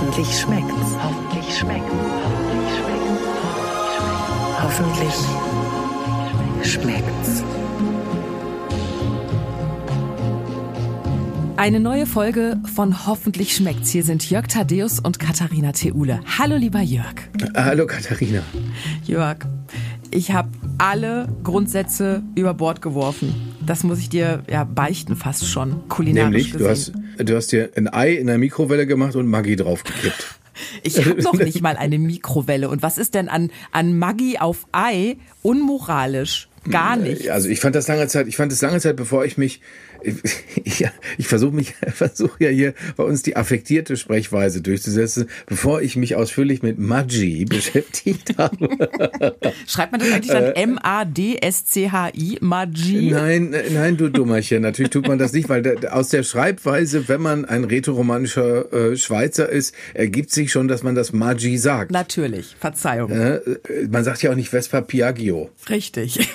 Hoffentlich schmeckt's. Hoffentlich schmeckt's. Hoffentlich schmeckt's. Eine neue Folge von Hoffentlich schmeckt's. Hier sind Jörg Thaddeus und Katharina Theule. Hallo lieber Jörg. Hallo Katharina. Jörg, ich habe alle Grundsätze über Bord geworfen. Das muss ich dir ja beichten fast schon, kulinarisch Nämlich, du hast, gesehen. Du hast dir ein Ei in der Mikrowelle gemacht und Maggi draufgekippt. Ich habe noch nicht mal eine Mikrowelle. Und was ist denn an, an Maggi auf Ei unmoralisch? Gar nicht. Also ich fand das lange Zeit, ich fand es lange Zeit, bevor ich mich, ich, ich versuche mich, versuche ja hier bei uns die affektierte Sprechweise durchzusetzen, bevor ich mich ausführlich mit Maggi beschäftigt habe. Schreibt man das eigentlich dann M-A-D-S-C-H-I? Maggi? Nein, äh, nein, du Dummerchen. Natürlich tut man das nicht, weil aus der Schreibweise, wenn man ein rätoromanischer äh, Schweizer ist, ergibt sich schon, dass man das Maggi sagt. Natürlich, Verzeihung. Äh, man sagt ja auch nicht Vespa Piaggio. Richtig.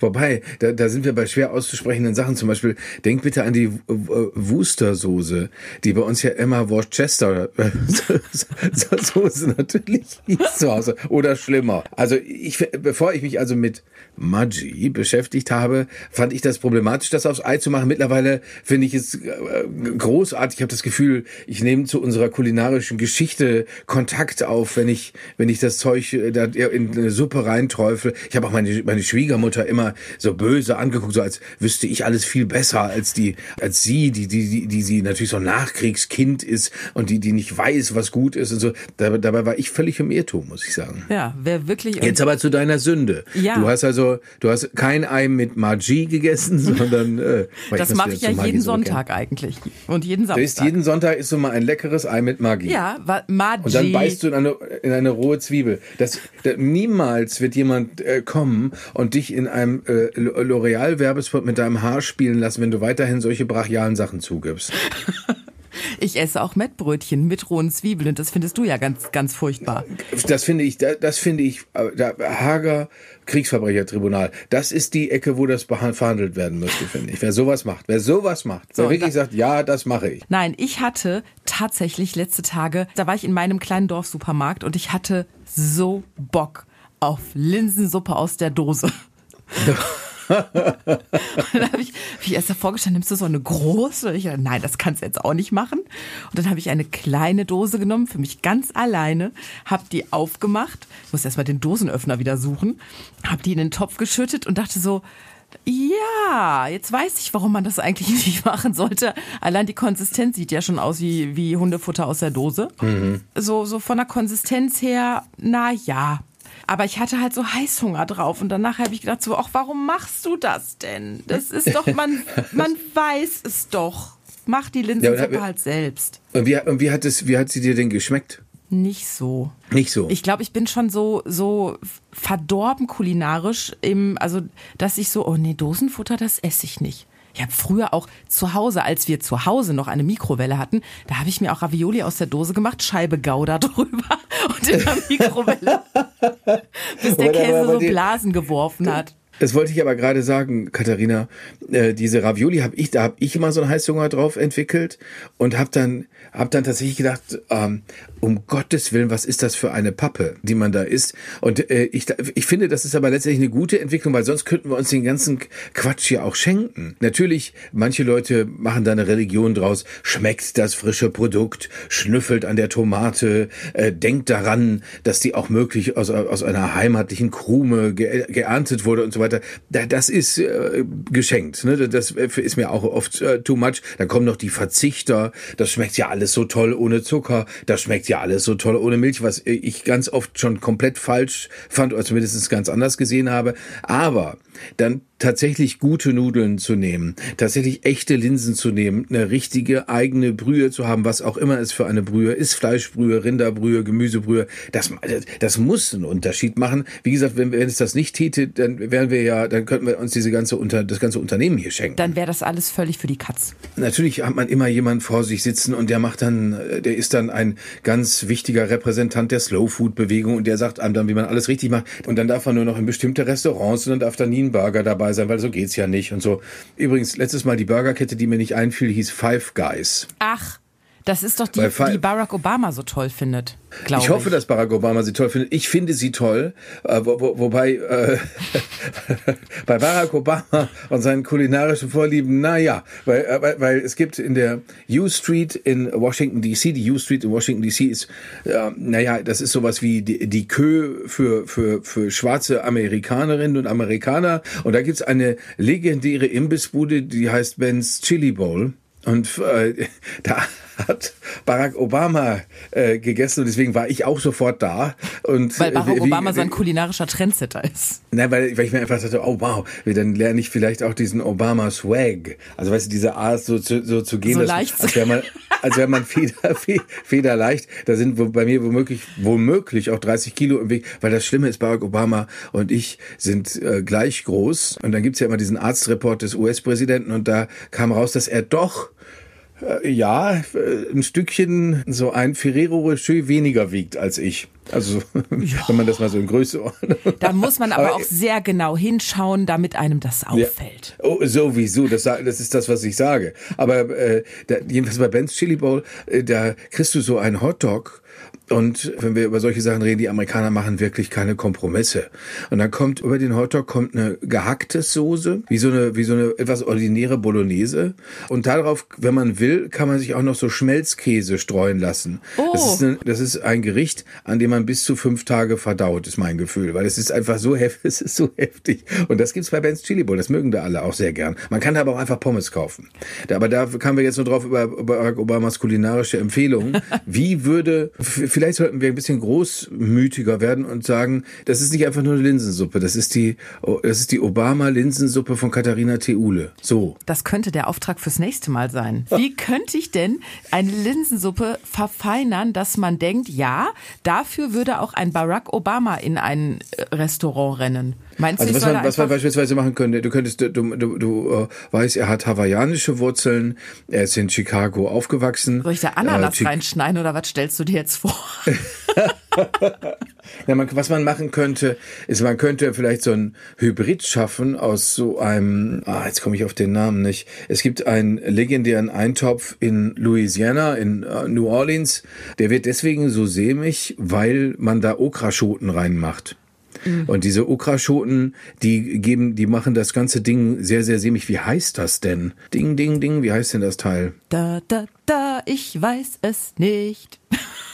Wobei, da, da sind wir bei schwer auszusprechenden Sachen. Zum Beispiel, denk bitte an die Worcester-Soße, die bei uns ja Emma Worcester äh, Soße natürlich hieß zu Hause. Oder schlimmer. Also ich, bevor ich mich also mit Maggi beschäftigt habe, fand ich das problematisch, das aufs Ei zu machen. Mittlerweile finde ich es äh, großartig. Ich habe das Gefühl, ich nehme zu unserer kulinarischen Geschichte Kontakt auf, wenn ich, wenn ich das Zeug äh, da in eine Suppe reinträufel. Ich habe auch meine, meine Schwiegermutter immer so böse angeguckt, so als wüsste ich alles viel besser als die, als sie, die, die, die, die sie natürlich so ein Nachkriegskind ist und die, die nicht weiß, was gut ist und so. Dabei, dabei war ich völlig im Irrtum, muss ich sagen. Ja, wer wirklich. Jetzt aber zu deiner Sünde. Ja. Du hast also, du hast kein Ei mit Maggi gegessen, sondern äh, das mache ich ja jeden. Sonntag eigentlich. Und jeden Du isst Samstag. jeden Sonntag isst du mal ein leckeres Ei mit Maggi. ja, Maggi. Und dann beißt du in eine, in eine rohe Zwiebel. Das, da, niemals wird jemand äh, kommen und dich in einem äh, L'Oreal-Werbespot mit deinem Haar spielen lassen, wenn du weiterhin solche brachialen Sachen zugibst. Ich esse auch Mettbrötchen mit rohen Zwiebeln und das findest du ja ganz, ganz furchtbar. Das finde ich, das, finde ich, äh, da, Hager Kriegsverbrechertribunal. Das ist die Ecke, wo das verhandelt werden müsste, finde ich. Wer sowas macht, wer sowas macht, So, wer wirklich sagt, ja, das mache ich. Nein, ich hatte tatsächlich letzte Tage, da war ich in meinem kleinen Dorfsupermarkt und ich hatte so Bock auf Linsensuppe aus der Dose. Und dann habe ich, hab ich erst davor gestanden, nimmst du so eine große? Und ich dachte, nein, das kannst du jetzt auch nicht machen. Und dann habe ich eine kleine Dose genommen, für mich ganz alleine, habe die aufgemacht, muss erst mal den Dosenöffner wieder suchen, habe die in den Topf geschüttet und dachte so, ja, jetzt weiß ich, warum man das eigentlich nicht machen sollte. Allein die Konsistenz sieht ja schon aus wie, wie Hundefutter aus der Dose. So, so von der Konsistenz her, na ja. Aber ich hatte halt so Heißhunger drauf und danach habe ich gedacht so, ach, warum machst du das denn? Das ist doch, man, man weiß es doch. Mach die Linsensuppe Ja, halt selbst. Und wie, und wie hat es, wie hat sie dir denn geschmeckt? Nicht so. Nicht so. Ich glaube, ich bin schon so, so verdorben kulinarisch im, also, dass ich so, oh nee, Dosenfutter, das esse ich nicht. Ich habe früher auch zu Hause, als wir zu Hause noch eine Mikrowelle hatten, da habe ich mir auch Ravioli aus der Dose gemacht, Scheibe Gouda drüber und in der Mikrowelle, bis der Käse so Blasen geworfen hat. Das wollte ich aber gerade sagen, Katharina. Äh, diese Ravioli habe ich, da habe ich immer so einen Heißhunger drauf entwickelt und habe dann, habe dann tatsächlich gedacht, ähm, um Gottes Willen, was ist das für eine Pappe, die man da isst? Und äh, ich, ich finde, das ist aber letztendlich eine gute Entwicklung, weil sonst könnten wir uns den ganzen Quatsch ja auch schenken. Natürlich, manche Leute machen da eine Religion draus, schmeckt das frische Produkt, schnüffelt an der Tomate, äh, denkt daran, dass die auch möglich aus, aus einer heimatlichen Krume ge geerntet wurde und so weiter. Da, das ist äh, geschenkt. Ne? Das ist mir auch oft äh, too much. Dann kommen noch die Verzichter. Das schmeckt ja alles so toll ohne Zucker. Das schmeckt ja alles so toll ohne Milch, was ich ganz oft schon komplett falsch fand oder zumindest ganz anders gesehen habe. Aber dann tatsächlich gute Nudeln zu nehmen, tatsächlich echte Linsen zu nehmen, eine richtige eigene Brühe zu haben, was auch immer es für eine Brühe ist, Fleischbrühe, Rinderbrühe, Gemüsebrühe, das, das muss einen Unterschied machen. Wie gesagt, wenn, wenn es das nicht täte, dann wären wir ja, dann könnten wir uns diese ganze Unter, das ganze Unternehmen hier schenken. Dann wäre das alles völlig für die Katz. Natürlich hat man immer jemand vor sich sitzen und der macht dann, der ist dann ein ganz wichtiger Repräsentant der Slow Food Bewegung und der sagt einem dann, wie man alles richtig macht. Und dann darf man nur noch in bestimmte Restaurants und dann darf da nie ein Burger dabei sein, weil so geht's ja nicht und so. Übrigens, letztes Mal die Burgerkette, die mir nicht einfiel, hieß Five Guys. Ach, Das ist doch die, die Barack Obama so toll findet, ich. Ich hoffe, dass Barack Obama sie toll findet. Ich finde sie toll, äh, wo, wo, wobei äh, bei Barack Obama und seinen kulinarischen Vorlieben, naja, weil, äh, weil, weil es gibt in der U Street in Washington D.C., die U Street in Washington D.C. ist, äh, naja, das ist sowas wie die, die Kö für, für, für schwarze Amerikanerinnen und Amerikaner. Und da gibt's eine legendäre Imbissbude, die heißt Ben's Chili Bowl. Und äh, da hat Barack Obama äh, gegessen und deswegen war ich auch sofort da. Und, Weil Barack äh, wie- Obama so ein kulinarischer Trendsetter ist. Nein, weil, weil ich mir einfach dachte, oh wow, dann lerne ich vielleicht auch diesen Obama-Swag. Also weißt du, diese Art so zu, so zu gehen, So dass- leicht als wäre man, als wäre man feder, fe- federleicht. Da sind bei mir womöglich, womöglich auch 30 Kilo im Weg, weil das Schlimme ist, Barack Obama und ich sind äh, gleich groß. Und dann gibt's ja immer diesen Arztreport des US-Präsidenten und da kam raus, dass er doch ja, äh, ein Stückchen so ein Ferrero Rocher weniger wiegt als ich. Also, wenn man das mal so in Größe ordnet. Da muss man aber Aber- auch sehr genau hinschauen, damit einem das auffällt. Oh, sowieso, das, das ist das, was ich sage. Aber äh, da, jedenfalls bei Ben's Chili Bowl, äh, da kriegst du so einen Hotdog. Und wenn wir über solche Sachen reden, die Amerikaner machen wirklich keine Kompromisse. Und dann kommt über den Hotdog kommt eine gehackte Soße, wie so eine wie so eine etwas ordinäre Bolognese. Und darauf, wenn man will, kann man sich auch noch so Schmelzkäse streuen lassen. Oh. Das, ist eine, das ist ein Gericht, an dem man bis zu fünf Tage verdaut, ist mein Gefühl, weil es ist einfach so heftig, es ist so heftig. Und das gibt's bei Ben's Chili Bowl, das mögen da alle auch sehr gern. Man kann aber auch einfach Pommes kaufen. Da, aber da kamen wir jetzt nur drauf über, über Obamas kulinarische Empfehlungen. Wie würde, f- vielleicht sollten wir ein bisschen großmütiger werden und sagen, das ist nicht einfach nur eine Linsensuppe, das ist die, das ist die Obama-Linsensuppe von Katharina Theule. So. Das könnte der Auftrag fürs nächste Mal sein. Wie könnte ich denn eine Linsensuppe verfeinern, dass man denkt, ja, dafür würde auch ein Barack Obama in ein äh, Restaurant rennen? Meinst Also du, was man, was man beispielsweise machen könnte, du könntest, du, du, du äh, weißt, er hat hawaiianische Wurzeln, er ist in Chicago aufgewachsen. soll ich da Ananas Chi- reinschneiden oder was stellst du dir jetzt vor? Ja, man, was man machen könnte, ist, man könnte vielleicht so ein Hybrid schaffen aus so einem, ah, jetzt komme ich auf den Namen nicht. Es gibt einen legendären Eintopf in Louisiana, in äh, New Orleans. Der wird deswegen so sämig, weil man da Okraschoten reinmacht. Und diese Okraschoten, die geben, die machen das ganze Ding sehr, sehr sämig. Wie heißt das denn? Ding, ding, ding, wie heißt denn das Teil? Da, da, da, ich weiß es nicht.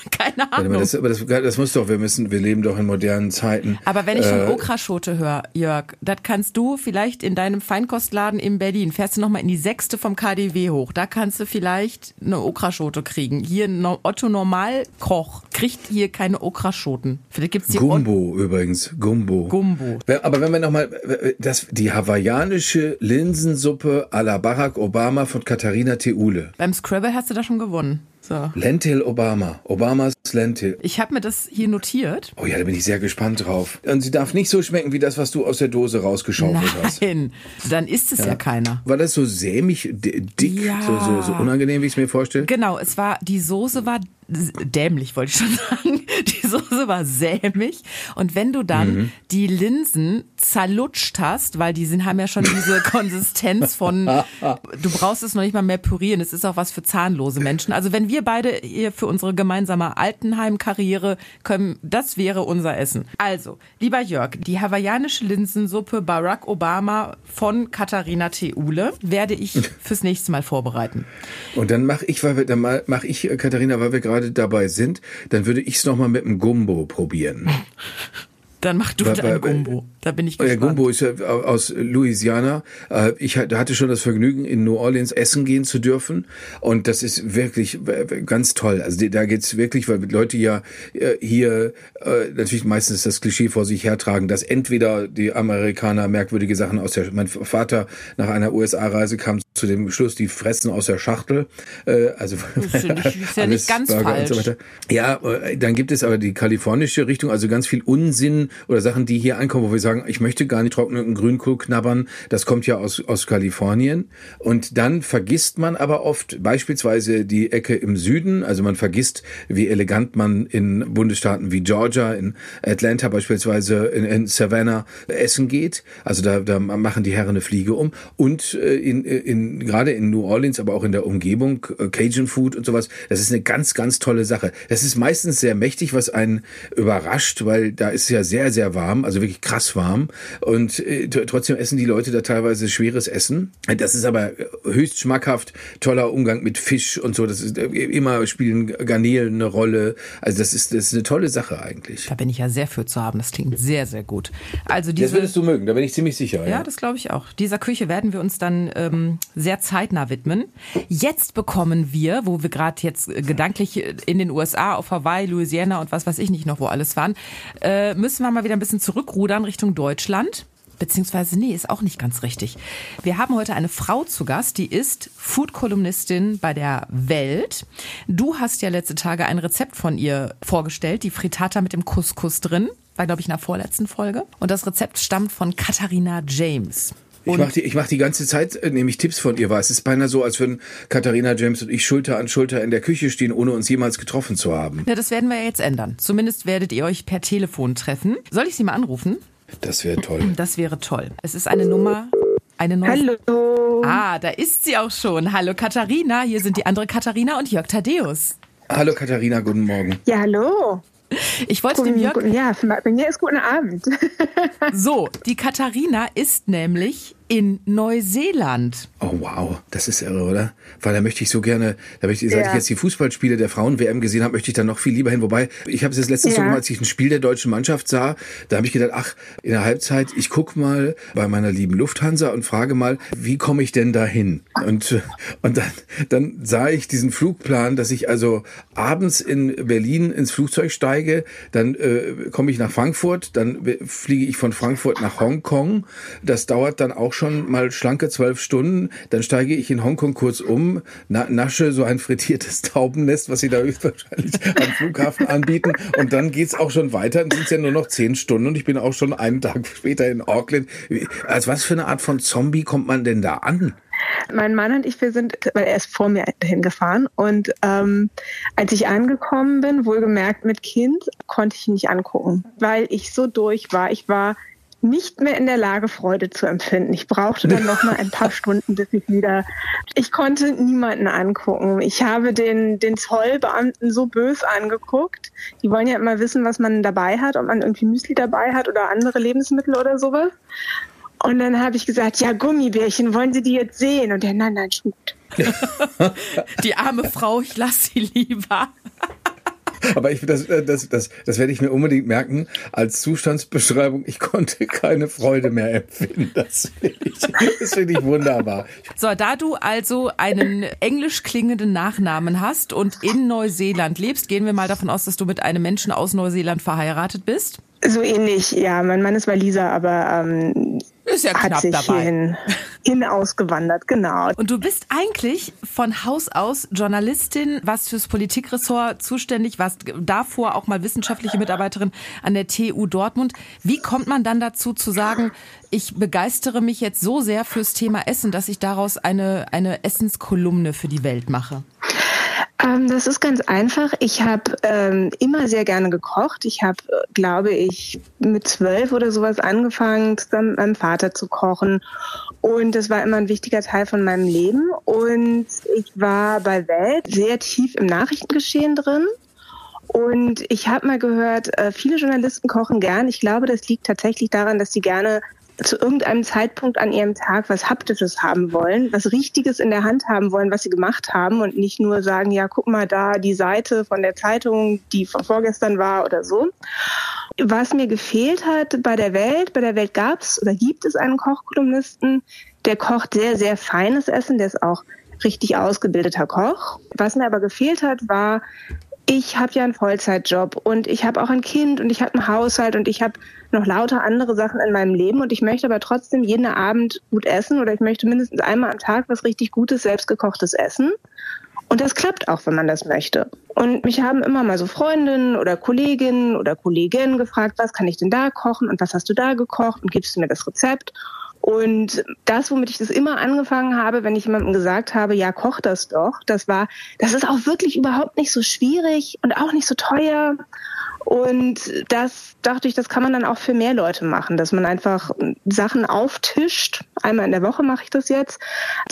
Keine Ahnung. das, aber das, das muss doch, wir müssen, wir leben doch in modernen Zeiten. Aber wenn ich von Äh, Okraschote höre, Jörg, das kannst du vielleicht in deinem Feinkostladen in Berlin, fährst du nochmal in die sechste vom KDW hoch, da kannst du vielleicht eine Okraschote kriegen. Hier Otto Normalkoch kriegt hier keine Okraschoten. Vielleicht gibt's die Gumbo übrigens, Gumbo. Gumbo. Aber wenn wir nochmal, das, die hawaiianische Linsensuppe à la Barack Obama von Katharina Theule. Beim Scrabble hast du da schon gewonnen. So. Lentil Obama. Obamas Lentil. Ich habe mir das hier notiert. Oh ja, da bin ich sehr gespannt drauf. Und sie darf nicht so schmecken wie das, was du aus der Dose rausgeschaufelt hast. Nein, dann ist es ja, keiner. War das so sämig, dick, Ja. so, so, so unangenehm, wie ich es mir vorstelle? Genau, es war, die Soße war dämlich, wollte ich schon sagen. Die Soße war sämig. Und wenn du dann Mhm. die Linsen zerlutscht hast, weil die sind, haben ja schon diese Konsistenz von, du brauchst es noch nicht mal mehr pürieren. Es ist auch was für zahnlose Menschen. Also wenn wir beide hier für unsere gemeinsame Altenheim-Karriere können, das wäre unser Essen. Also, lieber Jörg, die hawaiianische Linsensuppe Barack Obama von Katharina Theule werde ich fürs nächste Mal vorbereiten. Und dann mache ich, weil wir, dann mach ich, äh, Katharina, weil wir gerade dabei sind, dann würde ich es nochmal mit dem Gumbo probieren. Dann mach du Weil- weil- Gumbo. Da bin ich Der gespannt. Gumbo ist ja aus Louisiana. Äh, Ich hatte schon das Vergnügen, in New Orleans essen gehen zu dürfen. Und das ist wirklich ganz toll. Also da geht's wirklich, weil Leute ja äh, hier äh, natürlich meistens das Klischee vor sich hertragen, dass entweder die Amerikaner merkwürdige Sachen aus der... Mein Vater nach einer USA-Reise kam zu dem Schluss, die fressen aus der Schachtel. Also ist ja nicht- ist ja nicht ganz Burger und so falsch. weiter. Ja, dann gibt es aber die kalifornische Richtung, also ganz viel Unsinn oder Sachen, die hier ankommen, wo wir sagen, sagen, ich möchte gar nicht trockenen Grünkohl knabbern, das kommt ja aus, aus Kalifornien. Und dann vergisst man aber oft beispielsweise die Ecke im Süden, also man vergisst, wie elegant man in Bundesstaaten wie Georgia, in Atlanta beispielsweise, in, in Savannah essen geht. Also da, da machen die Herren eine Fliege um. Und äh, in, in, gerade in New Orleans, aber auch in der Umgebung, äh, Cajun Food und sowas, das ist eine ganz, ganz tolle Sache. Das ist meistens sehr mächtig, was einen überrascht, weil da ist ja sehr, sehr warm, also wirklich krass warm. Und äh, trotzdem essen die Leute da teilweise schweres Essen. Das ist aber höchst schmackhaft, toller Umgang mit Fisch und so. Das ist äh, immer spielen Garnelen eine Rolle. Also das ist, das ist eine tolle Sache eigentlich. Da bin ich ja sehr für zu haben. Das klingt sehr, sehr gut. Also diese, das würdest du mögen, da bin ich ziemlich sicher. Ja, ja. das glaube ich auch. Dieser Küche werden wir uns dann ähm, sehr zeitnah widmen. Jetzt bekommen wir, wo wir gerade jetzt gedanklich in den USA, auf Hawaii, Louisiana und was weiß ich nicht noch, wo alles waren, äh, müssen wir mal wieder ein bisschen zurückrudern Richtung Deutschland. Beziehungsweise, nee, ist auch nicht ganz richtig. Wir haben heute eine Frau zu Gast, die ist Food-Kolumnistin bei der Welt. Du hast ja letzte Tage ein Rezept von ihr vorgestellt, die Frittata mit dem Couscous drin. War, glaube ich, in der vorletzten Folge. Und das Rezept stammt von Katharina James. Ich mache die, ich mach die ganze Zeit, äh, nehme ich Tipps von ihr wahr. Es ist beinahe so, als würden Katharina James und ich Schulter an Schulter in der Küche stehen, ohne uns jemals getroffen zu haben. Ja, das werden wir jetzt ändern. Zumindest werdet ihr euch per Telefon treffen. Soll ich sie mal anrufen? Das wäre toll. Das wäre toll. Es ist eine Nummer, eine Nummer. Hallo. Ah, da ist sie auch schon. Hallo Katharina. Hier sind die andere Katharina und Jörg Thaddeus. Hallo Katharina, guten Morgen. Ja, hallo. Ich wollte dem Jörg. Ja, bei mir ist guten Abend. so, die Katharina ist nämlich in Neuseeland. Oh wow, das ist irre, oder? Weil da möchte ich so gerne, da möchte ich, seit ja. ich jetzt die Fußballspiele der Frauen-WM gesehen habe, möchte ich da noch viel lieber hin. Wobei, ich habe es jetzt letztens ja. so gemacht, als ich ein Spiel der deutschen Mannschaft sah, da habe ich gedacht, ach, in der Halbzeit, ich guck mal bei meiner lieben Lufthansa und frage mal, wie komme ich denn da hin? Und, und dann, dann sah ich diesen Flugplan, dass ich also abends in Berlin ins Flugzeug steige, dann äh, komme ich nach Frankfurt, dann fliege ich von Frankfurt nach Hongkong. Das dauert dann auch schon mal schlanke zwölf Stunden. Dann steige ich in Hongkong kurz um, na, nasche so ein frittiertes Taubennest, was sie da höchstwahrscheinlich am Flughafen anbieten. Und dann geht's auch schon weiter. Dann es ja nur noch zehn Stunden und ich bin auch schon einen Tag später in Auckland. Als was für eine Art von Zombie kommt man denn da an? Mein Mann und ich, wir sind, weil er ist vor mir hingefahren und ähm, als ich angekommen bin, wohlgemerkt mit Kind, konnte ich ihn nicht angucken, weil ich so durch war. Ich war nicht mehr in der Lage, Freude zu empfinden. Ich brauchte dann noch mal ein paar Stunden, bis ich wieder. Ich konnte niemanden angucken. Ich habe den, den Zollbeamten so bös angeguckt. Die wollen ja immer wissen, was man dabei hat, ob man irgendwie Müsli dabei hat oder andere Lebensmittel oder sowas. Und dann habe ich gesagt, ja, Gummibärchen, wollen Sie die jetzt sehen? Und der, nein, nein, schon gut. die arme Frau, ich lasse sie lieber. Aber ich, das, äh, das, das, das werde ich mir unbedingt merken als Zustandsbeschreibung. Ich konnte keine Freude mehr empfinden. Das finde ich, das find ich wunderbar. So, da du also einen englisch klingenden Nachnamen hast und in Neuseeland lebst, gehen wir mal davon aus, dass du mit einem Menschen aus Neuseeland verheiratet bist. So ähnlich, ja. Mein Mann ist Waliser, aber ähm, ist ja hat knapp sich dabei. Hierhin, hin ausgewandert, genau. Und du bist eigentlich von Haus aus Journalistin, was fürs Politikressort zuständig, warst davor auch mal wissenschaftliche Mitarbeiterin an der TU Dortmund. Wie kommt man dann dazu zu sagen, ich begeistere mich jetzt so sehr fürs Thema Essen, dass ich daraus eine, eine Essenskolumne für die Welt mache? Ähm, das ist ganz einfach. Ich habe ähm, immer sehr gerne gekocht. Ich habe, glaube ich, mit zwölf oder sowas angefangen, zusammen mit meinem Vater zu kochen. Und das war immer ein wichtiger Teil von meinem Leben. Und ich war bei Welt sehr tief im Nachrichtengeschehen drin. Und ich habe mal gehört, äh, viele Journalisten kochen gern. Ich glaube, das liegt tatsächlich daran, dass sie gerne zu irgendeinem Zeitpunkt an ihrem Tag was Haptisches haben wollen, was Richtiges in der Hand haben wollen, was sie gemacht haben und nicht nur sagen, ja, guck mal da die Seite von der Zeitung, die von vorgestern war oder so. Was mir gefehlt hat bei der Welt, bei der Welt gab es oder gibt es einen Kochkolumnisten, der kocht sehr, sehr feines Essen, der ist auch richtig ausgebildeter Koch. Was mir aber gefehlt hat, war ich habe ja einen Vollzeitjob und ich habe auch ein Kind und ich habe einen Haushalt und ich habe noch lauter andere Sachen in meinem Leben und ich möchte aber trotzdem jeden Abend gut essen oder ich möchte mindestens einmal am Tag was richtig Gutes, selbstgekochtes essen. Und das klappt auch, wenn man das möchte. Und mich haben immer mal so Freundinnen oder Kolleginnen oder Kolleginnen gefragt, was kann ich denn da kochen und was hast du da gekocht und gibst du mir das Rezept? Und das, womit ich das immer angefangen habe, wenn ich jemandem gesagt habe, ja, koch das doch, das war, das ist auch wirklich überhaupt nicht so schwierig und auch nicht so teuer. Und das dachte ich, das kann man dann auch für mehr Leute machen, dass man einfach Sachen auftischt. Einmal in der Woche mache ich das jetzt,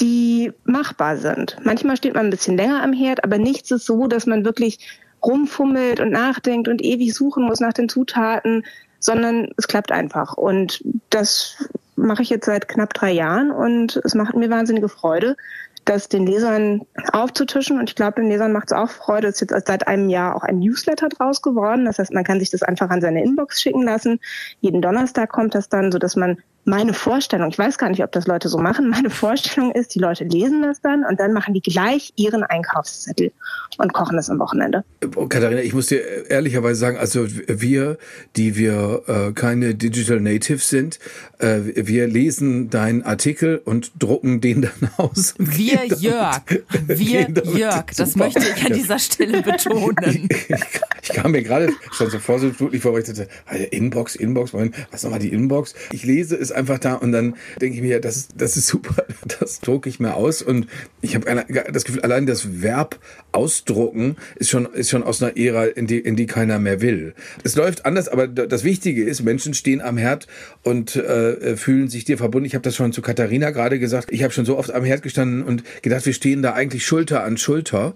die machbar sind. Manchmal steht man ein bisschen länger am Herd, aber nichts ist so, dass man wirklich rumfummelt und nachdenkt und ewig suchen muss nach den Zutaten, sondern es klappt einfach. Und das mache ich jetzt seit knapp drei Jahren und es macht mir wahnsinnige Freude, das den Lesern aufzutischen. Und ich glaube, den Lesern macht es auch Freude. Es ist jetzt seit einem Jahr auch ein Newsletter draus geworden. Das heißt, man kann sich das einfach an seine Inbox schicken lassen. Jeden Donnerstag kommt das dann, so dass man meine Vorstellung, ich weiß gar nicht, ob das Leute so machen, meine Vorstellung ist, die Leute lesen das dann und dann machen die gleich ihren Einkaufszettel und kochen das am Wochenende. Oh, Katharina, ich muss dir ehrlicherweise sagen, also wir, die wir äh, keine Digital Natives sind, äh, wir lesen deinen Artikel und drucken den dann aus. Wir, Jörg, wir, Jörg, das Super. möchte ich an dieser Stelle betonen. ich, ich, ich kam mir gerade schon so vorsichtig vor, weil ich dachte, Inbox, Inbox, was nochmal die Inbox? Ich lese es einfach da und dann denke ich mir, das das ist super, das drucke ich mir aus und ich habe das Gefühl, allein das Verb ausdrucken ist schon, ist schon aus einer Ära, in die, in die keiner mehr will. Es läuft anders, aber das Wichtige ist, Menschen stehen am Herd und äh, fühlen sich dir verbunden. Ich habe das schon zu Katharina gerade gesagt. Ich habe schon so oft am Herd gestanden und gedacht, wir stehen da eigentlich Schulter an Schulter.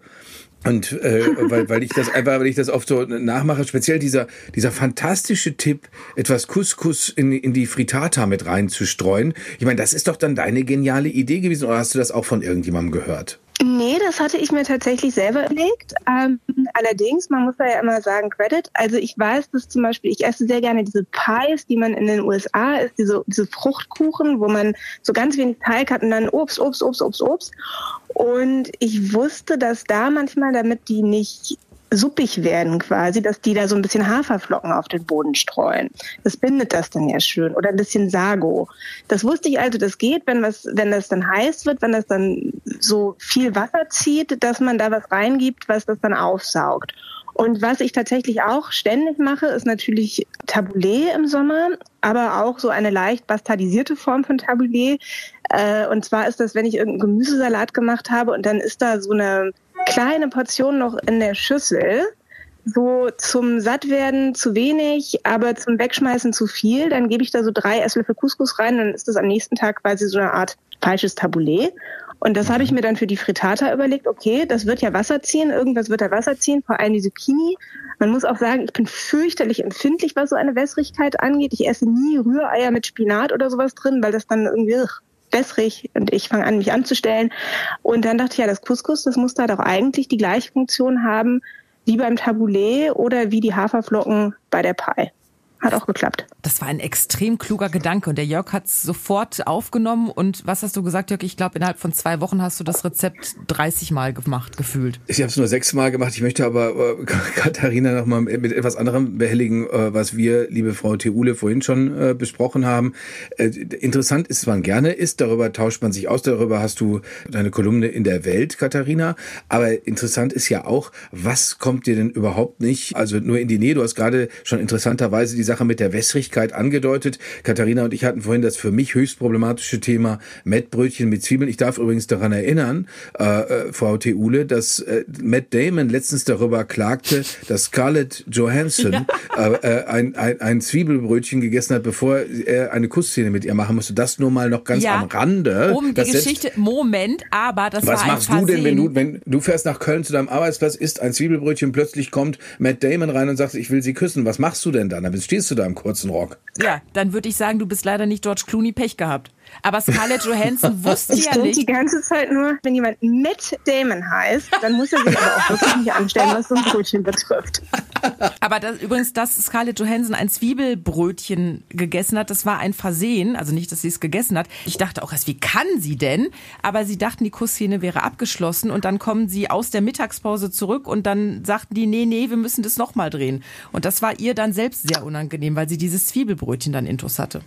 Und äh, weil, weil ich das einfach, weil ich das oft so nachmache, speziell dieser, dieser fantastische Tipp, etwas Couscous in, in die Frittata mit reinzustreuen. Ich meine, das ist doch dann deine geniale Idee gewesen, oder hast du das auch von irgendjemandem gehört? Nee, das hatte ich mir tatsächlich selber überlegt. Ähm, allerdings, man muss da ja immer sagen, Credit. Also ich weiß, dass zum Beispiel, ich esse sehr gerne diese Pies, die man in den USA isst, diese, diese Fruchtkuchen, wo man so ganz wenig Teig hat und dann Obst, Obst, Obst, Obst, Obst. Und ich wusste, dass da manchmal, damit die nicht suppig werden quasi, dass die da so ein bisschen Haferflocken auf den Boden streuen. Das bindet das dann ja schön. Oder ein bisschen Sago. Das wusste ich also, das geht, wenn was, wenn das dann heiß wird, wenn das dann so viel Wasser zieht, dass man da was reingibt, was das dann aufsaugt. Und was ich tatsächlich auch ständig mache, ist natürlich Tabouleh im Sommer, aber auch so eine leicht bastardisierte Form von Tabouleh. Äh, und zwar ist das, wenn ich irgendeinen Gemüsesalat gemacht habe und dann ist da so eine kleine Portion noch in der Schüssel. So zum Sattwerden zu wenig, aber zum Wegschmeißen zu viel. Dann gebe ich da so drei Esslöffel Couscous rein, dann ist das am nächsten Tag quasi so eine Art falsches Tabouleh. Und das habe ich mir dann für die Frittata überlegt, okay, das wird ja Wasser ziehen, irgendwas wird da Wasser ziehen, vor allem die Zucchini. Man muss auch sagen, ich bin fürchterlich empfindlich, was so eine Wässrigkeit angeht. Ich esse nie Rühreier mit Spinat oder sowas drin, weil das dann irgendwie ugh, wässrig und ich fange an, mich anzustellen. Und dann dachte ich, ja, das Couscous, das muss da doch eigentlich die gleiche Funktion haben wie beim Tabouleh oder wie die Haferflocken bei der Pie. Hat auch geklappt. Das war ein extrem kluger Gedanke und der Jörg hat es sofort aufgenommen. Und was hast du gesagt, Jörg? Ich glaube, innerhalb von zwei Wochen hast du das Rezept 30 Mal gemacht, gefühlt. Ich habe es nur sechs Mal gemacht. Ich möchte aber äh, Katharina noch mal mit etwas anderem behelligen, äh, was wir, liebe Frau Theule, vorhin schon äh, besprochen haben. Äh, interessant ist, man gerne ist, darüber tauscht man sich aus, darüber hast du deine Kolumne in der Welt, Katharina. Aber interessant ist ja auch, was kommt dir denn überhaupt nicht, also nur in die Nähe. Du hast gerade schon interessanterweise diese Sache mit der Wässrigkeit angedeutet. Katharina und ich hatten vorhin das für mich höchst problematische Thema Mettbrötchen mit Zwiebeln. Ich darf übrigens daran erinnern, äh, äh Frau Theule, dass äh, Matt Damon letztens darüber klagte, dass Scarlett Johansson ja. äh, äh ein, ein, ein Zwiebelbrötchen gegessen hat, bevor er eine Kussszene mit ihr machen musste. Das nur mal noch ganz ja, am Rande. Um die Geschichte, setzt, Moment, aber das was war machst du denn, wenn du, wenn du fährst nach Köln zu deinem Arbeitsplatz, isst ein Zwiebelbrötchen, plötzlich kommt Matt Damon rein und sagt, ich will sie küssen. Was machst du denn dann? Dann stehst du da im kurzen Rock. Ja, dann würde ich sagen, du bist leider nicht George Clooney Pech gehabt. Aber Scarlett Johansson wusste ich ja nicht. Ich die ganze Zeit nur, wenn jemand Matt Damon heißt, dann muss er sich aber auch wirklich nicht anstellen, was so ein Brötchen betrifft. Aber das, übrigens, dass Scarlett Johansson ein Zwiebelbrötchen gegessen hat, das war ein Versehen. Also nicht, dass sie es gegessen hat. Ich dachte auch erst, wie kann sie denn? Aber sie dachten, die Kussszene wäre abgeschlossen und dann kommen sie aus der Mittagspause zurück und dann sagten die, nee, nee, wir müssen das nochmal drehen. Und das war ihr dann selbst sehr unangenehm, weil sie dieses Zwiebelbrötchen dann intus hatte.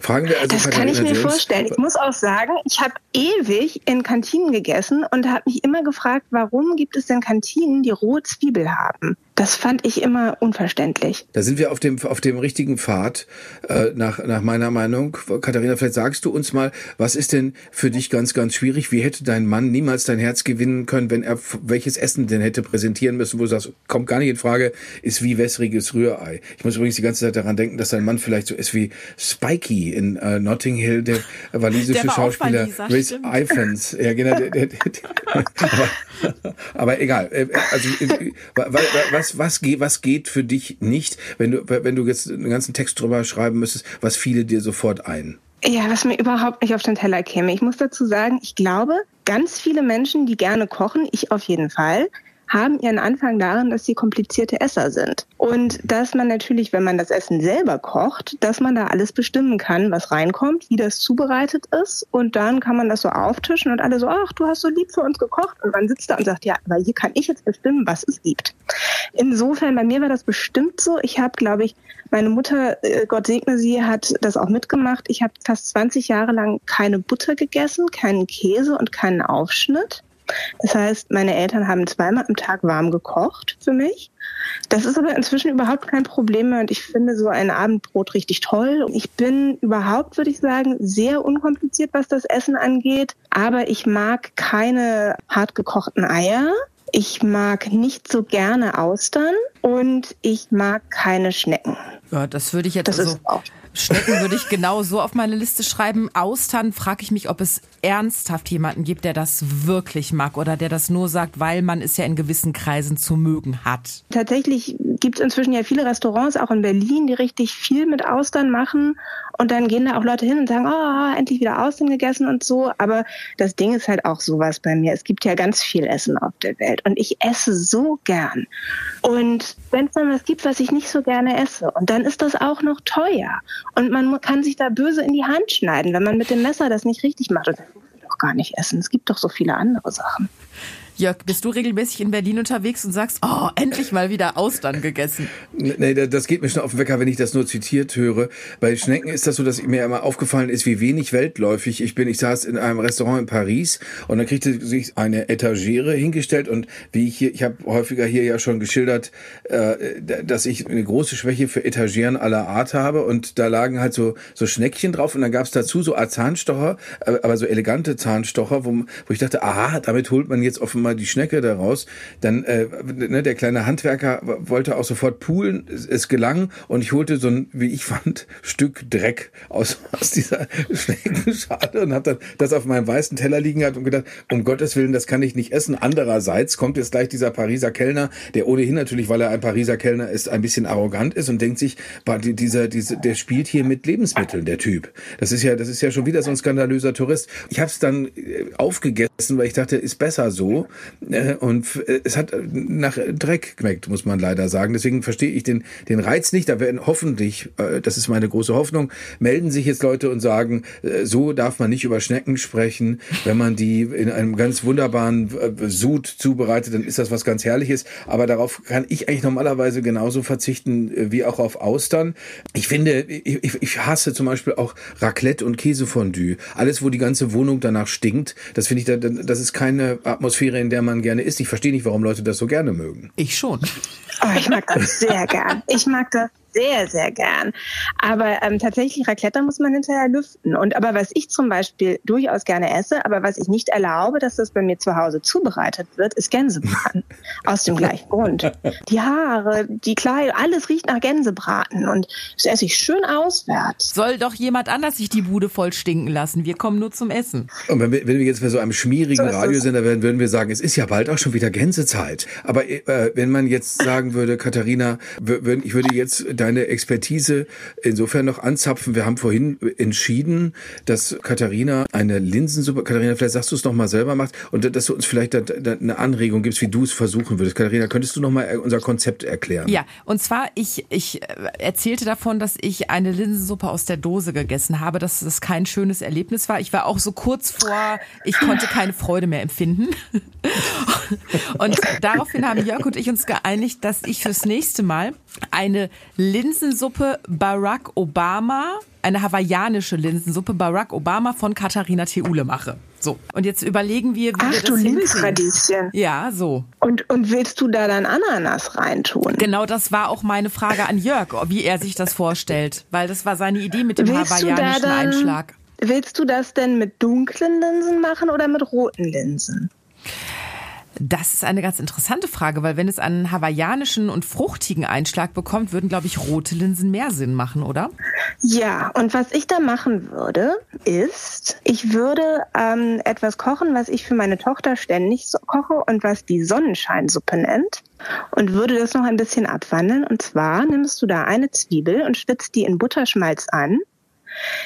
Fragen wir also Das kann ich mir vorstellen. Ich muss auch sagen, ich habe ewig in Kantinen gegessen und habe mich immer gefragt, warum gibt es denn Kantinen, die rohe Zwiebel haben? Das fand ich immer unverständlich. Da sind wir auf dem, auf dem richtigen Pfad, äh, nach, nach meiner Meinung. Katharina, vielleicht sagst du uns mal, was ist denn für dich ganz, ganz schwierig? Wie hätte dein Mann niemals dein Herz gewinnen können, wenn er welches Essen denn hätte präsentieren müssen, wo du sagst, kommt gar nicht in Frage, ist wie wässriges Rührei. Ich muss übrigens die ganze Zeit daran denken, dass dein Mann vielleicht so ist wie Spikey in äh, Notting Hill, der walisische Der Schauspieler Rhys. Ifans. Ja, genau. Aber, aber egal. Äh, Also, äh, wa- wa- was, geht, was geht für dich nicht, wenn du, wenn du jetzt einen ganzen Text drüber schreiben müsstest, was fiele dir sofort ein? Ja, was mir überhaupt nicht auf den Teller käme. Ich muss dazu sagen, ich glaube, ganz viele Menschen, die gerne kochen, ich auf jeden Fall, haben ihren Anfang darin, dass sie komplizierte Esser sind. Und dass man natürlich, wenn man das Essen selber kocht, dass man da alles bestimmen kann, was reinkommt, wie das zubereitet ist. Und dann kann man das so auftischen und alle so, ach, du hast so lieb für uns gekocht. Und man sitzt da und sagt, ja, aber hier kann ich jetzt bestimmen, was es gibt. Insofern, bei mir war das bestimmt so. Ich habe, glaube ich, meine Mutter, äh, Gott segne sie, hat das auch mitgemacht. Ich habe fast 20 Jahre lang keine Butter gegessen, keinen Käse und keinen Aufschnitt. Das heißt, meine Eltern haben zweimal am Tag warm gekocht für mich. Das ist aber inzwischen überhaupt kein Problem mehr und ich finde so ein Abendbrot richtig toll. Ich bin überhaupt, würde ich sagen, sehr unkompliziert, was das Essen angeht. Aber ich mag keine hart gekochten Eier. Ich mag nicht so gerne Austern und ich mag keine Schnecken. Ja, das würde ich jetzt Das also. ist auch Schnecken würde ich genau so auf meine Liste schreiben. Austern frage ich mich, ob es ernsthaft jemanden gibt, der das wirklich mag oder der das nur sagt, weil man es ja in gewissen Kreisen zu mögen hat. Tatsächlich gibt es inzwischen ja viele Restaurants, auch in Berlin, die richtig viel mit Austern machen. Und dann gehen da auch Leute hin und sagen, oh, endlich wieder Austern gegessen und so. Aber das Ding ist halt auch sowas bei mir. Es gibt ja ganz viel Essen auf der Welt. Und ich esse so gern. Und wenn es dann was gibt, was ich nicht so gerne esse, und dann ist das auch noch teuer. Und man kann sich da böse in die Hand schneiden, wenn man mit dem Messer das nicht richtig macht. Und das muss ich doch gar nicht essen. Es gibt doch so viele andere Sachen. Jörg, bist du regelmäßig in Berlin unterwegs und sagst, oh, endlich mal wieder Austern gegessen? Nee, da- das geht mir schon auf den Wecker, wenn ich das nur zitiert höre. Bei Schnecken ist das so, dass mir immer aufgefallen ist, wie wenig weltläufig ich bin. Ich saß in einem Restaurant in Paris und dann kriegte sich eine Etagere hingestellt und wie ich hier, ich habe häufiger hier ja schon geschildert, äh, dass ich eine große Schwäche für Etageren aller Art habe und da lagen halt so, so Schneckchen drauf und dann gab's dazu so Zahnstocher, äh, aber so elegante Zahnstocher, wo, wo ich dachte, aha, damit holt man jetzt offenbar die Schnecke daraus. Dann, äh, ne, der kleine Handwerker wollte auch sofort poolen, es, es gelang und ich holte so ein, wie ich fand, Stück Dreck aus, aus dieser Schneckenschale und habe dann das auf meinem weißen Teller liegen gehabt und gedacht, um Gottes Willen, das kann ich nicht essen. Andererseits kommt jetzt gleich dieser Pariser Kellner, der ohnehin natürlich, weil er ein Pariser Kellner ist, ein bisschen arrogant ist und denkt sich, dieser, diese, der spielt hier mit Lebensmitteln, der Typ. Das ist ja, das ist ja schon wieder so ein skandalöser Tourist. Ich habe es dann äh, aufgegessen, weil ich dachte, ist besser so. Äh, Und äh, es hat äh, nach Dreck geschmeckt, muss man leider sagen. Deswegen verstehe ich den, den Reiz nicht. Da werden hoffentlich, das ist meine große Hoffnung, melden sich jetzt Leute und sagen, so darf man nicht über Schnecken sprechen. Wenn man die in einem ganz wunderbaren Sud zubereitet, dann ist das was ganz Herrliches. Aber darauf kann ich eigentlich normalerweise genauso verzichten wie auch auf Austern. Ich finde, ich, ich- hasse zum Beispiel auch Raclette und Käsefondue. Alles, wo die ganze Wohnung danach stinkt, das finde ich, da- das ist keine Atmosphäre, in der man gerne isst. Ich verstehe nicht, warum Leute das so gerne mögen. Ich schon. Oh, ich mag das sehr gern. Ich mag das sehr, sehr gern. Aber ähm, tatsächlich, Raclette muss man hinterher lüften. Und aber was ich zum Beispiel durchaus gerne esse, aber was ich nicht erlaube, dass das bei mir zu Hause zubereitet wird, ist Gänsebraten. Aus dem gleichen Grund. Die Haare, die Kleidung, alles riecht nach Gänsebraten. Und das esse ich schön auswärts. Soll doch jemand anders sich die Bude voll stinken lassen. Wir kommen nur zum Essen. Und wenn wir, wenn wir jetzt bei so einem schmierigen So. Radiosender wären, würden wir sagen, es ist ja bald auch schon wieder Gänsezeit. Aber äh, wenn man jetzt sagen sagen würde, Katharina, ich würde jetzt deine Expertise insofern noch anzapfen. Wir haben vorhin entschieden, dass Katharina eine Linsensuppe, Katharina, vielleicht sagst du es nochmal selber macht und dass du uns vielleicht eine Anregung gibst, wie du es versuchen würdest. Katharina, könntest du nochmal unser Konzept erklären? Ja, und zwar, ich, ich erzählte davon, dass ich eine Linsensuppe aus der Dose gegessen habe, dass es kein schönes Erlebnis war. Ich war auch so kurz vor, ich konnte keine Freude mehr empfinden. Und daraufhin haben Jörg und ich uns geeinigt, dass ich fürs nächste Mal eine Linsensuppe Barack Obama, eine hawaiianische Linsensuppe Barack Obama von Katharina Theule mache. So, und jetzt überlegen wir, wie Ach, wir das du hinkriegen. Radieschen. Ja, so. Und, und willst du da dann Ananas reintun? Genau, das war auch meine Frage an Jörg, wie er sich das vorstellt, weil das war seine Idee mit dem Willst da hawaiianischen dann- Einschlag. Willst du das denn mit dunklen Linsen machen oder mit roten Linsen? Das ist eine ganz interessante Frage, weil wenn es einen hawaiianischen und fruchtigen Einschlag bekommt, würden, glaube ich, rote Linsen mehr Sinn machen, oder? Ja, und was ich da machen würde, ist, ich würde ähm, etwas kochen, was ich für meine Tochter ständig so koche und was die Sonnenscheinsuppe nennt. Und würde das noch ein bisschen abwandeln. Und zwar nimmst du da eine Zwiebel und schwitzt die in Butterschmalz an.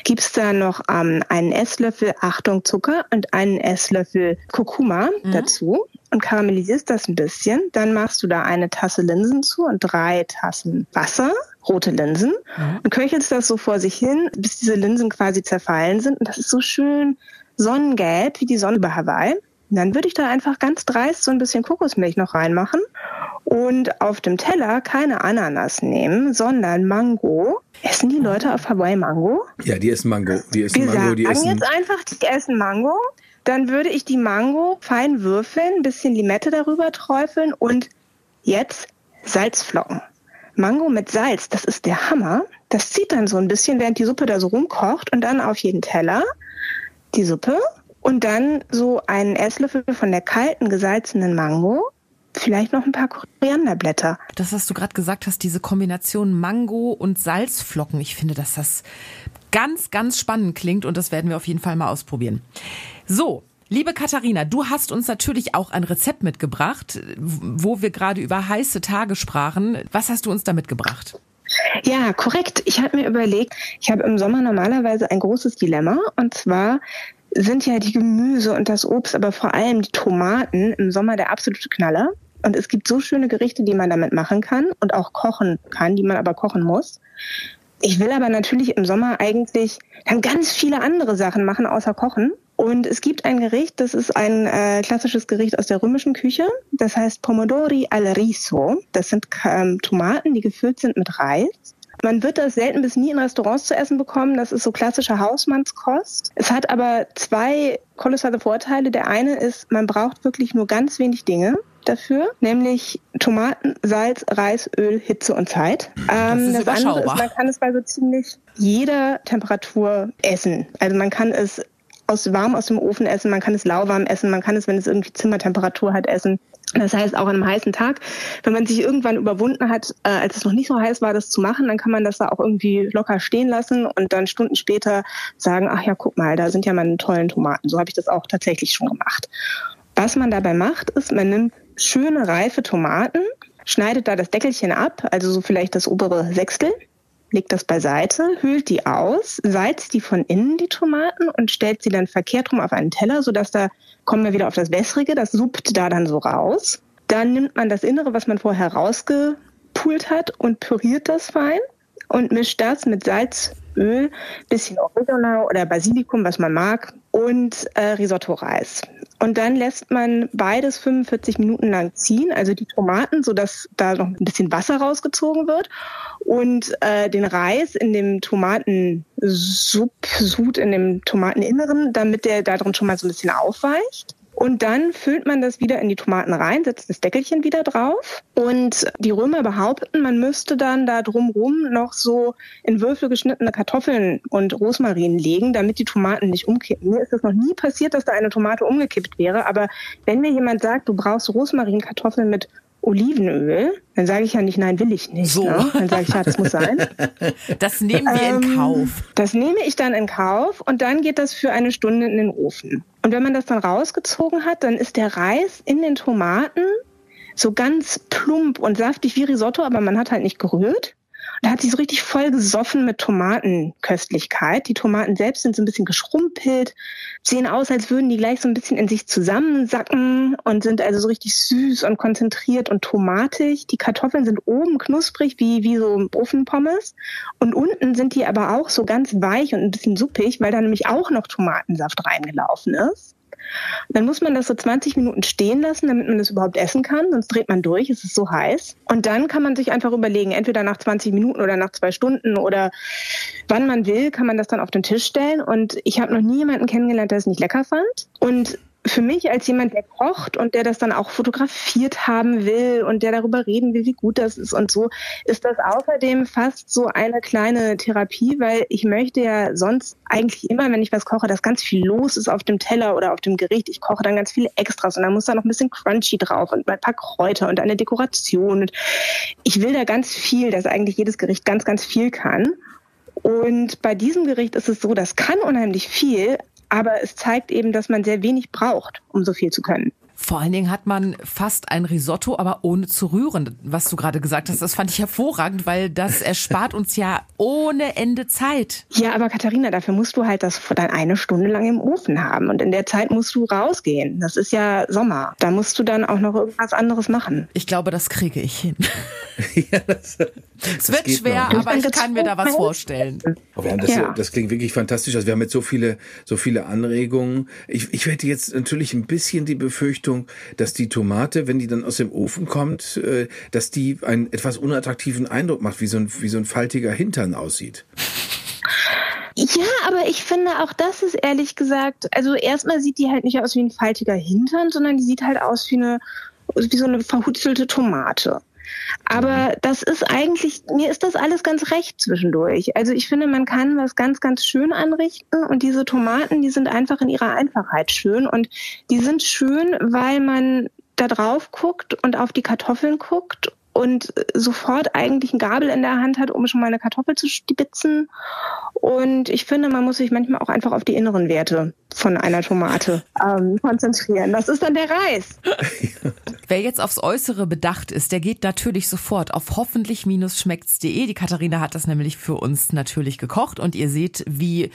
Gibst da noch ähm, einen Esslöffel, Achtung, Zucker und einen Esslöffel Kurkuma dazu und karamellisierst das ein bisschen. Dann machst du da eine Tasse Linsen zu und drei Tassen Wasser, rote Linsen und köchelst das so vor sich hin, bis diese Linsen quasi zerfallen sind. Und das ist so schön sonnengelb wie die Sonne über Hawaii. Und dann würde ich da einfach ganz dreist so ein bisschen Kokosmilch noch reinmachen und auf dem Teller keine Ananas nehmen, sondern Mango. Essen die Leute auf Hawaii Mango? Ja, die essen Mango. Die essen Wir Mango, die sagen essen. jetzt einfach, die essen Mango. Dann würde ich die Mango fein würfeln, ein bisschen Limette darüber träufeln und jetzt Salzflocken. Mango mit Salz, das ist der Hammer. Das zieht dann so ein bisschen, während die Suppe da so rumkocht und dann auf jeden Teller die Suppe und dann so einen Esslöffel von der kalten gesalzenen Mango, vielleicht noch ein paar Korianderblätter. Das, was du gerade gesagt hast, diese Kombination Mango und Salzflocken, ich finde, dass das ganz, ganz spannend klingt und das werden wir auf jeden Fall mal ausprobieren. So. Liebe Katharina, du hast uns natürlich auch ein Rezept mitgebracht, wo wir gerade über heiße Tage sprachen. Was hast du uns da mitgebracht? Ja, korrekt. Ich habe mir überlegt, ich habe im Sommer normalerweise ein großes Dilemma und zwar sind ja die Gemüse und das Obst, aber vor allem die Tomaten im Sommer der absolute Knaller. Und es gibt so schöne Gerichte, die man damit machen kann und auch kochen kann, die man aber kochen muss. Ich will aber natürlich im Sommer eigentlich dann ganz viele andere Sachen machen, außer kochen. Und es gibt ein Gericht, das ist ein äh, klassisches Gericht aus der römischen Küche. Das heißt Pomodori al Riso. Das sind ähm, Tomaten, die gefüllt sind mit Reis. Man wird das selten bis nie in Restaurants zu essen bekommen. Das ist so klassische Hausmannskost. Es hat aber zwei kolossale Vorteile. Der eine ist, man braucht wirklich nur ganz wenig Dinge dafür, nämlich Tomaten, Salz, Reis, Öl, Hitze und Zeit. Ähm, ist das andere ist, man kann es bei so ziemlich jeder Temperatur essen. Also man kann es aus warm aus dem Ofen essen, man kann es lauwarm essen, man kann es, wenn es irgendwie Zimmertemperatur hat, essen. Das heißt, auch an einem heißen Tag, wenn man sich irgendwann überwunden hat, äh, als es noch nicht so heiß war, das zu machen, dann kann man das da auch irgendwie locker stehen lassen und dann Stunden später sagen, ach ja, guck mal, da sind ja meine tollen Tomaten. So habe ich das auch tatsächlich schon gemacht. Was man dabei macht, ist, man nimmt schöne reife Tomaten, schneidet da das Deckelchen ab, also so vielleicht das obere Sechstel, legt das beiseite, hüllt die aus, salzt die von innen, die Tomaten, und stellt sie dann verkehrt rum auf einen Teller, sodass da, kommen wir wieder auf das Wässrige, das suppt da dann so raus. Dann nimmt man das Innere, was man vorher rausgepult hat, und püriert das fein und mischt das mit Salz, Öl, bisschen Oregano oder Basilikum, was man mag, und äh, Risotto-Reis. Und dann lässt man beides 45 Minuten lang ziehen, also die Tomaten, sodass da noch ein bisschen Wasser rausgezogen wird und äh, den Reis in dem Tomatensud, in dem Tomateninneren, damit der da drin schon mal so ein bisschen aufweicht. Und dann füllt man das wieder in die Tomaten rein, setzt das Deckelchen wieder drauf. Und die Römer behaupten, man müsste dann da drumrum noch so in Würfel geschnittene Kartoffeln und Rosmarin legen, damit die Tomaten nicht umkippen. Mir ist das noch nie passiert, dass da eine Tomate umgekippt wäre. Aber wenn mir jemand sagt, du brauchst Rosmarinkartoffeln mit Olivenöl, dann sage ich ja nicht, nein, will ich nicht. So. Ne? Dann sage ich, ja, das muss sein. Das nehmen wir in Ähm, Kauf. Das nehme ich dann in Kauf und dann geht das für eine Stunde in den Ofen. Und wenn man das dann rausgezogen hat, dann ist der Reis in den Tomaten so ganz plump und saftig wie Risotto, aber man hat halt nicht gerührt. Da hat sich so richtig voll gesoffen mit Tomatenköstlichkeit. Die Tomaten selbst sind so ein bisschen geschrumpelt, sehen aus, als würden die gleich so ein bisschen in sich zusammensacken und sind also so richtig süß und konzentriert und tomatig. Die Kartoffeln sind oben knusprig wie, wie so Ofenpommes und unten sind die aber auch so ganz weich und ein bisschen suppig, weil da nämlich auch noch Tomatensaft reingelaufen ist. Dann muss man das so 20 Minuten stehen lassen, damit man das überhaupt essen kann. Sonst dreht man durch, es ist so heiß. Und dann kann man sich einfach überlegen, entweder nach 20 Minuten oder nach zwei Stunden oder wann man will, kann man das dann auf den Tisch stellen. Und ich habe noch nie jemanden kennengelernt, der es nicht lecker fand. Und für mich als jemand, der kocht und der das dann auch fotografiert haben will und der darüber reden will, wie gut das ist und so, ist das außerdem fast so eine kleine Therapie, weil ich möchte ja sonst eigentlich immer, wenn ich was koche, dass ganz viel los ist auf dem Teller oder auf dem Gericht. Ich koche dann ganz viele Extras und dann muss da noch ein bisschen Crunchy drauf und ein paar Kräuter und eine Dekoration. Und ich will da ganz viel, dass eigentlich jedes Gericht ganz, ganz viel kann. Und bei diesem Gericht ist es so, das kann unheimlich viel, aber es zeigt eben, dass man sehr wenig braucht, um so viel zu können. Vor allen Dingen hat man fast ein Risotto, aber ohne zu rühren, was du gerade gesagt hast. Das fand ich hervorragend, weil das erspart uns ja ohne Ende Zeit. Ja, aber Katharina, dafür musst du halt das dann eine Stunde lang im Ofen haben und in der Zeit musst du rausgehen. Das ist ja Sommer. Da musst du dann auch noch irgendwas anderes machen. Ich glaube, das kriege ich hin. ja, das, es wird schwer, noch. aber ich kann mir da was vorstellen. Oh, das, ja. das, klingt wirklich fantastisch. Also wir haben jetzt so viele, so viele Anregungen. Ich, ich hätte jetzt natürlich ein bisschen die Befürchtung, dass die Tomate, wenn die dann aus dem Ofen kommt, äh, dass die einen etwas unattraktiven Eindruck macht, wie so ein, wie so ein faltiger Hintern aussieht. Ja, aber ich finde auch das ist ehrlich gesagt, also erstmal sieht die halt nicht aus wie ein faltiger Hintern, sondern die sieht halt aus wie eine, wie so eine verhutzelte Tomate. Aber mhm. das ist eigentlich, mir ist das alles ganz recht zwischendurch. Also ich finde, man kann was ganz, ganz schön anrichten und diese Tomaten, die sind einfach in ihrer Einfachheit schön und die sind schön, weil man da drauf guckt und auf die Kartoffeln guckt und sofort eigentlich ein Gabel in der Hand hat, um schon mal eine Kartoffel zu stibitzen. Und ich finde, man muss sich manchmal auch einfach auf die inneren Werte von einer Tomate ähm, konzentrieren. Das ist dann der Reis. Wer jetzt aufs Äußere bedacht ist, der geht natürlich sofort auf hoffentlich-schmeckt's.de. Die Katharina hat das nämlich für uns natürlich gekocht und ihr seht, wie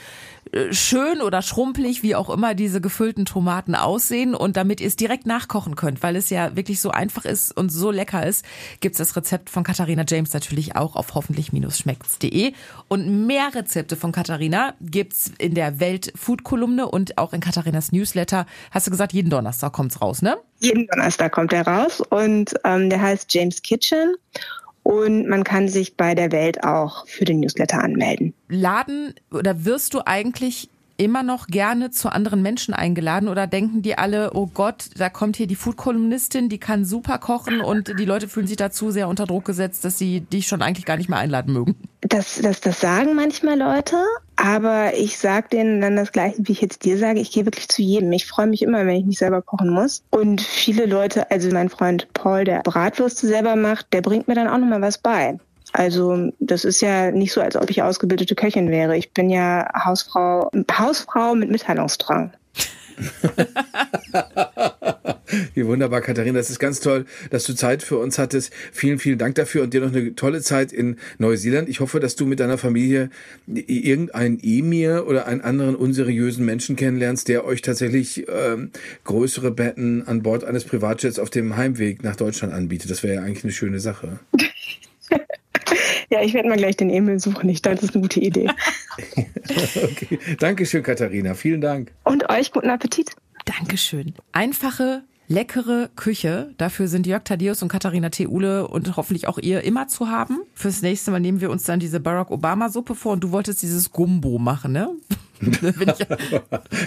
äh, schön oder schrumpelig, wie auch immer diese gefüllten Tomaten aussehen. Und damit ihr es direkt nachkochen könnt, weil es ja wirklich so einfach ist und so lecker ist, gibt's das Rezept von Katharina James natürlich auch auf hoffentlich-schmeckt's.de. Und mehr Rezepte von Katharina gibt's in der Welt-Food-Kolumne und auch in Katharinas Newsletter. Hast du gesagt, jeden Donnerstag kommt's raus, ne? Jeden Donnerstag kommt er raus und ähm, der heißt James Kitchen. Und man kann sich bei der Welt auch für den Newsletter anmelden. Laden oder wirst du eigentlich immer noch gerne zu anderen Menschen eingeladen oder denken die alle, oh Gott, da kommt hier die Food-Kolumnistin, die kann super kochen und die Leute fühlen sich dazu sehr unter Druck gesetzt, dass sie dich schon eigentlich gar nicht mehr einladen mögen? Das, das, das sagen manchmal Leute, aber ich sage denen dann das Gleiche, wie ich jetzt dir sage. Ich gehe wirklich zu jedem. Ich freue mich immer, wenn ich nicht selber kochen muss. Und viele Leute, also mein Freund Paul, der Bratwürste selber macht, der bringt mir dann auch nochmal was bei. Also das ist ja nicht so, als ob ich ausgebildete Köchin wäre. Ich bin ja Hausfrau, Hausfrau mit Mitteilungsdrang. Wie wunderbar, Katharina. Das ist ganz toll, dass du Zeit für uns hattest. Vielen, vielen Dank dafür und dir noch eine tolle Zeit in Neuseeland. Ich hoffe, dass du mit deiner Familie irgendeinen Emir oder einen anderen unseriösen Menschen kennenlernst, der euch tatsächlich ähm, größere Betten an Bord eines Privatjets auf dem Heimweg nach Deutschland anbietet. Das wäre ja eigentlich eine schöne Sache. Ja, ich werde mal gleich den Emil suchen. Ich dachte, das ist eine gute Idee. okay. Dankeschön, Katharina. Vielen Dank. Und euch guten Appetit. Dankeschön. Einfache leckere Küche. Dafür sind Jörg Thaddeus und Katharina Theule und hoffentlich auch ihr immer zu haben. Fürs nächste Mal nehmen wir uns dann diese Barack Obama Suppe vor und du wolltest dieses Gumbo machen, ne?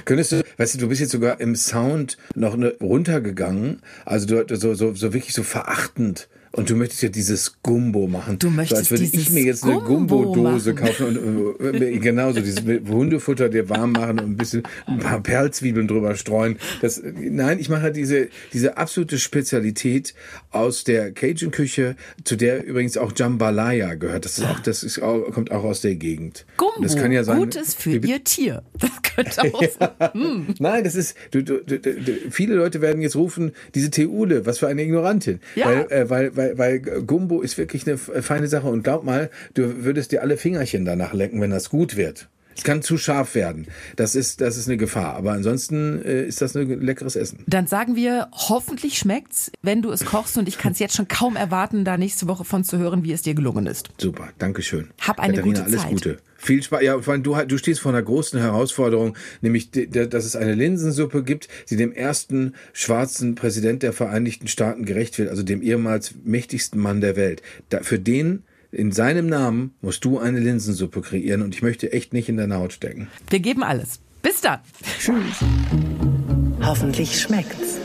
Könntest du, weißt du, du bist jetzt sogar im Sound noch ne, runtergegangen, also du so, so, so wirklich so verachtend Und du möchtest ja dieses Gumbo machen. Du möchtest so, als würde ich mir jetzt eine Gumbo Gumbo-Dose kaufen und äh, genauso dieses Hundefutter dir warm machen und ein bisschen ein paar Perlzwiebeln drüber streuen. Das, nein, ich mache diese, diese absolute Spezialität aus der Cajun-Küche, zu der übrigens auch Jambalaya gehört. Das ist auch, das ist auch, kommt auch aus der Gegend. Gumbo, das kann ja sein, Gutes für Wie- ihr Tier. Das könnte auch sein. Nein, das ist, du, du, du, du, viele Leute werden jetzt rufen, diese Theule, was für eine Ignorantin. Ja. Weil, äh, weil, weil, weil Gumbo ist wirklich eine feine Sache und glaub mal, du würdest dir alle Fingerchen danach lecken, wenn das gut wird. Es kann zu scharf werden. Das ist, das ist eine Gefahr. Aber ansonsten äh, ist das ein leckeres Essen. Dann sagen wir, hoffentlich schmeckt's, wenn du es kochst und ich kann es jetzt schon kaum erwarten, da nächste Woche von zu hören, wie es dir gelungen ist. Super, Dankeschön. Hab eine Katharina, gute alles Zeit. Gute. Viel Spaß. Ja, vor allem du, du stehst vor einer großen Herausforderung, nämlich, dass es eine Linsensuppe gibt, die dem ersten schwarzen Präsident der Vereinigten Staaten gerecht wird, also dem ehemals mächtigsten Mann der Welt. Da, für den, in seinem Namen, musst du eine Linsensuppe kreieren und ich möchte echt nicht in deine Haut stecken. Wir geben alles. Bis dann. Tschüss. Hoffentlich schmeckt's.